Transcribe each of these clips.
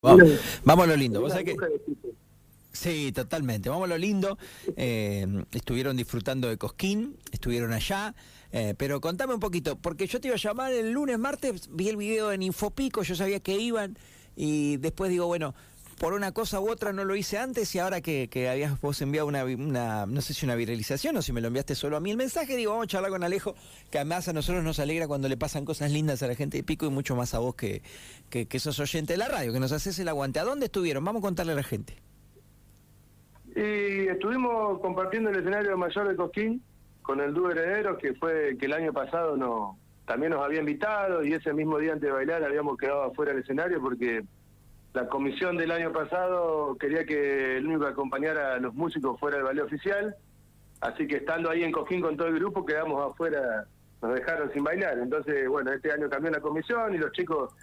Vamos, vamos a lo lindo. ¿Vos sabés que... Sí, totalmente. Vamos a lo lindo. Eh, estuvieron disfrutando de Cosquín, estuvieron allá. Eh, pero contame un poquito, porque yo te iba a llamar el lunes, martes, vi el video en Infopico, yo sabía que iban y después digo, bueno, por una cosa u otra no lo hice antes y ahora que, que habías vos enviado una, una, no sé si una viralización o si me lo enviaste solo a mí el mensaje, digo, vamos a charlar con Alejo, que además a nosotros nos alegra cuando le pasan cosas lindas a la gente de Pico y mucho más a vos que, que, que sos oyente de la radio, que nos haces el aguante. ¿A dónde estuvieron? Vamos a contarle a la gente. Y estuvimos compartiendo el escenario mayor de Cosquín con el dúo Herederos, que fue que el año pasado no, también nos había invitado y ese mismo día antes de bailar habíamos quedado afuera del escenario porque la comisión del año pasado quería que el único que acompañara a los músicos fuera el ballet oficial, así que estando ahí en Coquín con todo el grupo quedamos afuera, nos dejaron sin bailar. Entonces, bueno, este año cambió la comisión y los chicos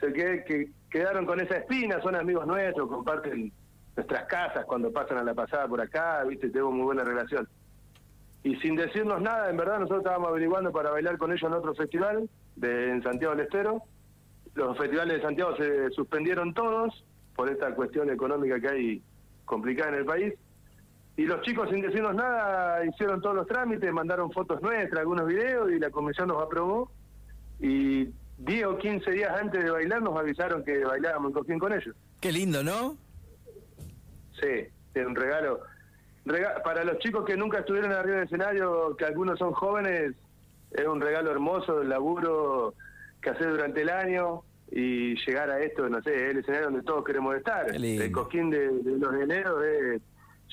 se que quedaron con esa espina, son amigos nuestros, comparten nuestras casas cuando pasan a la pasada por acá, viste, tengo muy buena relación. Y sin decirnos nada, en verdad nosotros estábamos averiguando para bailar con ellos en otro festival de, en Santiago del Estero, los festivales de Santiago se suspendieron todos por esta cuestión económica que hay complicada en el país. Y los chicos, sin decirnos nada, hicieron todos los trámites, mandaron fotos nuestras, algunos videos, y la comisión nos aprobó. Y 10 o 15 días antes de bailar nos avisaron que bailábamos en con ellos. Qué lindo, ¿no? Sí, es un regalo. Para los chicos que nunca estuvieron arriba del escenario, que algunos son jóvenes, es un regalo hermoso, el laburo que hacer durante el año y llegar a esto, no sé, el escenario donde todos queremos estar. El cosquín de, los de enero es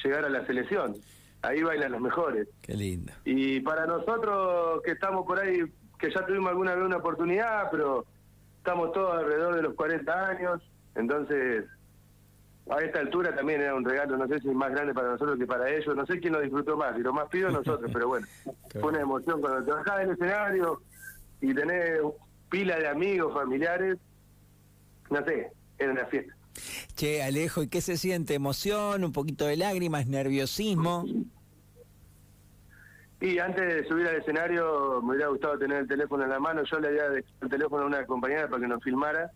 llegar a la selección. Ahí bailan los mejores. Qué lindo. Y para nosotros que estamos por ahí, que ya tuvimos alguna vez una oportunidad, pero estamos todos alrededor de los 40 años, entonces a esta altura también era un regalo, no sé si es más grande para nosotros que para ellos, no sé quién lo disfrutó más, y lo más pido nosotros, pero bueno, fue una emoción cuando te bajás del escenario y tenés pila de amigos, familiares, no sé, era una fiesta. Che, Alejo, ¿y qué se siente? ¿Emoción? ¿Un poquito de lágrimas? ¿Nerviosismo? Y antes de subir al escenario me hubiera gustado tener el teléfono en la mano. Yo le había dejado el teléfono a una compañera para que nos filmara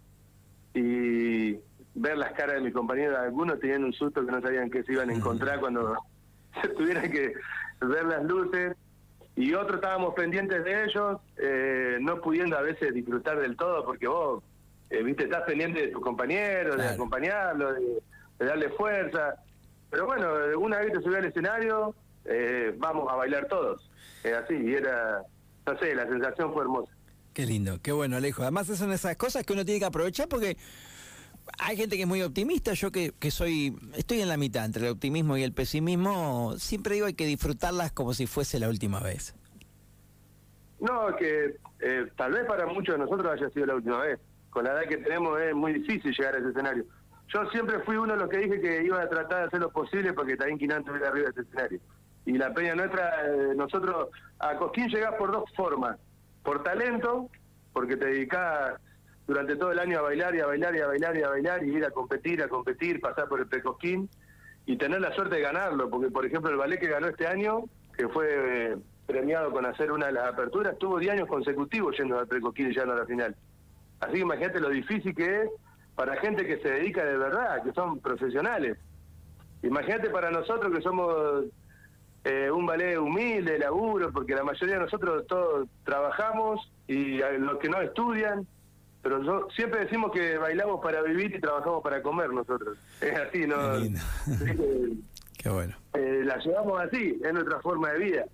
y ver las caras de mis compañeros. Algunos tenían un susto que no sabían qué se iban a encontrar cuando se tuvieran que ver las luces y otros estábamos pendientes de ellos, eh, no pudiendo a veces disfrutar del todo, porque vos, eh, viste, estás pendiente de tus compañeros, de acompañarlos, de, darle fuerza. Pero bueno, una vez que subí al escenario, eh, vamos a bailar todos. Así, y era, no sé, la sensación fue hermosa. Qué lindo, qué bueno, Alejo. Además, son esas cosas que uno tiene que aprovechar porque hay gente que es muy optimista, yo que, que soy, estoy en la mitad entre el optimismo y el pesimismo, siempre digo hay que disfrutarlas como si fuese la última vez. No, que eh, tal vez para muchos de nosotros haya sido la última vez. Con la edad que tenemos es muy difícil llegar a ese escenario. Yo siempre fui uno de los que dije que iba a tratar de hacer lo posible para que también Quinán estuviera arriba de ese escenario. Y la peña nuestra, eh, nosotros a Cosquín llegás por dos formas. Por talento, porque te dedicás durante todo el año a bailar y a bailar y a bailar y a bailar y ir a competir, a competir, pasar por el Precosquín y tener la suerte de ganarlo, porque por ejemplo el ballet que ganó este año, que fue eh, premiado con hacer una de las aperturas, tuvo 10 años consecutivos yendo al Precosquín y llegando a la final. Así que imagínate lo difícil que es para gente que se dedica de verdad, que son profesionales. Imagínate para nosotros que somos eh, un ballet humilde, laburo, porque la mayoría de nosotros todos trabajamos y los que no estudian, pero yo, siempre decimos que bailamos para vivir y trabajamos para comer nosotros. Es así, ¿no? Qué bueno. Eh, la llevamos así, es nuestra forma de vida.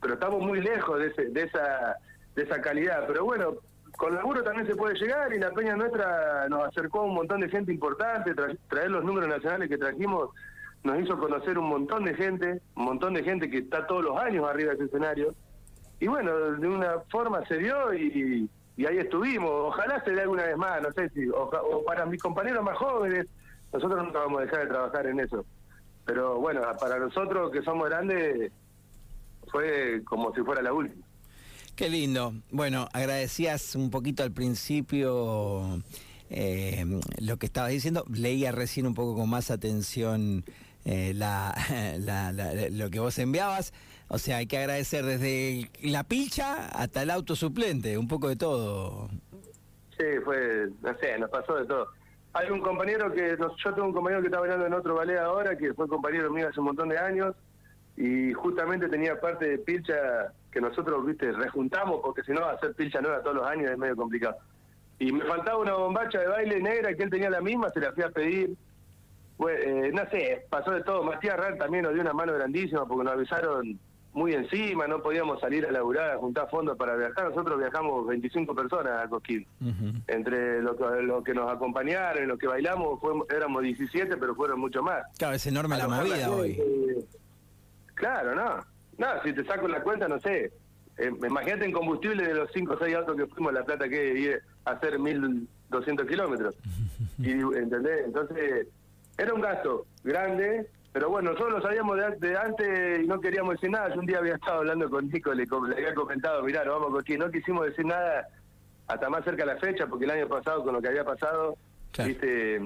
Pero estamos muy lejos de, ese, de, esa, de esa calidad. Pero bueno, con laburo también se puede llegar y la peña nuestra nos acercó a un montón de gente importante. traer los números nacionales que trajimos nos hizo conocer un montón de gente, un montón de gente que está todos los años arriba de ese escenario. Y bueno, de una forma se dio y y ahí estuvimos. Ojalá se dé alguna vez más, no sé si, o, para mis compañeros más jóvenes, nosotros nunca vamos a dejar de trabajar en eso. Pero bueno, para nosotros que somos grandes, fue como si fuera la última. Qué lindo. Bueno, agradecías un poquito al principio eh, lo que estabas diciendo. Leía recién un poco con más atención eh, la, lo que vos enviabas. O sea, hay que agradecer desde la pilcha hasta el auto suplente, un poco de todo. Sí, fue, no sé, nos pasó de todo. hay un compañero que, yo tengo un compañero que está bailando en otro ballet ahora, que fue compañero mío hace un montón de años, y justamente tenía parte de pilcha que nosotros, viste, rejuntamos, porque si no hacer pilcha nueva todos los años es medio complicado. Y me faltaba una bombacha de baile negra que él tenía la misma, se la fui a pedir. Eh, no sé, pasó de todo. Matías Rar también nos dio una mano grandísima porque nos avisaron muy encima, no podíamos salir a laburar, a juntar fondos para viajar. Nosotros viajamos 25 personas a Cosquín. Entre lo que, lo que nos acompañaron, lo que bailamos, éramos 17, pero fueron mucho más. Claro, es enorme la movida hoy. claro, no. No, si te saco la cuenta, no sé. Eh, imagínate en combustible de los 5 o 6 autos que fuimos, la plata que ir a hacer 1.200 kilómetros. y, ¿Entendés? Entonces, era un gasto grande, pero bueno, nosotros lo sabíamos de, antes y no queríamos decir nada. Yo un día había estado hablando con Nico, le, le había comentado, mirá, no vamos con no quisimos decir nada hasta más cerca de la fecha, porque el año pasado, con lo que había pasado, viste,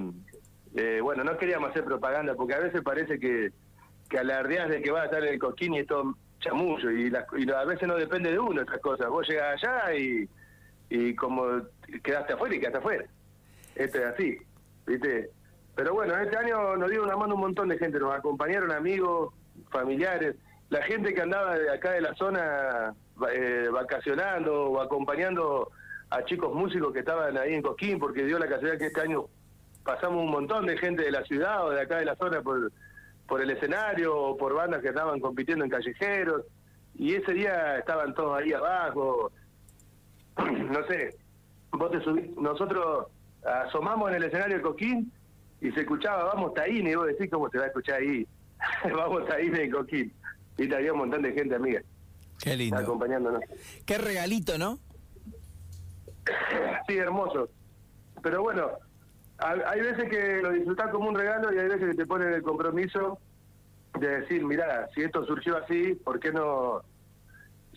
eh, bueno, no queríamos hacer propaganda, porque a veces parece que, que alardeas de que va a estar el coquín y esto chamullo, y, y a veces no depende de uno esas cosas. Vos llegas allá y, y como quedaste afuera y quedaste afuera. Esto es así, viste. Pero bueno, este año nos dio una mano un montón de gente, nos acompañaron amigos, familiares, la gente que andaba de acá de la zona eh, vacacionando o acompañando a chicos músicos que estaban ahí en Cosquín, porque dio la casualidad que este año pasamos un montón de gente de la ciudad o de acá de la zona por, por el escenario o por bandas que estaban compitiendo en callejeros, y ese día estaban todos ahí abajo, no sé, vos te subís, nosotros asomamos en el escenario de Coquín y se escuchaba Vamos Taíne, y vos decís cómo se va a escuchar ahí, Vamos Taíne en Coquín. Y había un montón de gente amiga. Qué lindo. Acompañándonos. Qué regalito, ¿no? sí, hermoso. Pero bueno, hay veces que lo disfrutás como un regalo y hay veces que te ponen el compromiso de decir, mira, si esto surgió así, ¿por qué no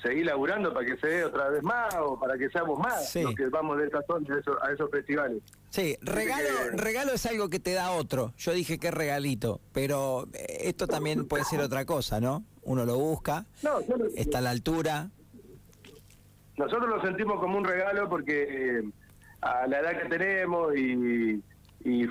seguir laburando para que se dé otra vez más o para que seamos más los que vamos de esta zona a esos, festivales. Sí, regalo, regalo es algo que te da otro. Yo dije que regalito, pero eh, esto también puede ser otra cosa, ¿no? Uno lo busca, está a la altura. Nosotros lo sentimos como un regalo porque eh, a la edad que tenemos y,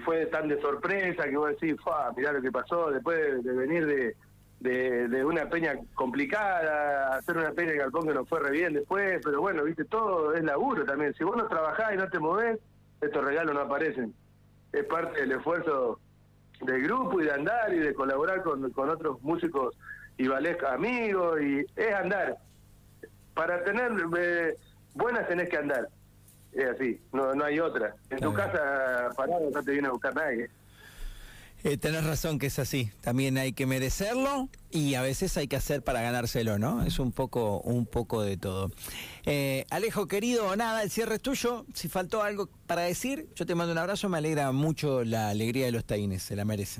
fue tan de sorpresa que vos decís, mirá lo que pasó después de venir de de, una peña complicada, hacer una peña de galpón que no fue re bien después, pero bueno, viste, todo es laburo también. Si vos no trabajás y no te movés, estos regalos no aparecen. Es parte del esfuerzo del grupo y de andar y de colaborar con, con otros músicos y ballet amigos y es andar. Para tener eh, buenas tenés que andar. Es así, no, no hay otra. En tu casa parado no te viene a buscar nadie. Eh, tenés razón que es así. También hay que merecerlo y a veces hay que hacer para ganárselo, ¿no? Es un poco, un poco de todo. Eh, Alejo, querido, nada, el cierre es tuyo. Si faltó algo para decir, yo te mando un abrazo. Me alegra mucho la alegría de los taínes, se la merecen.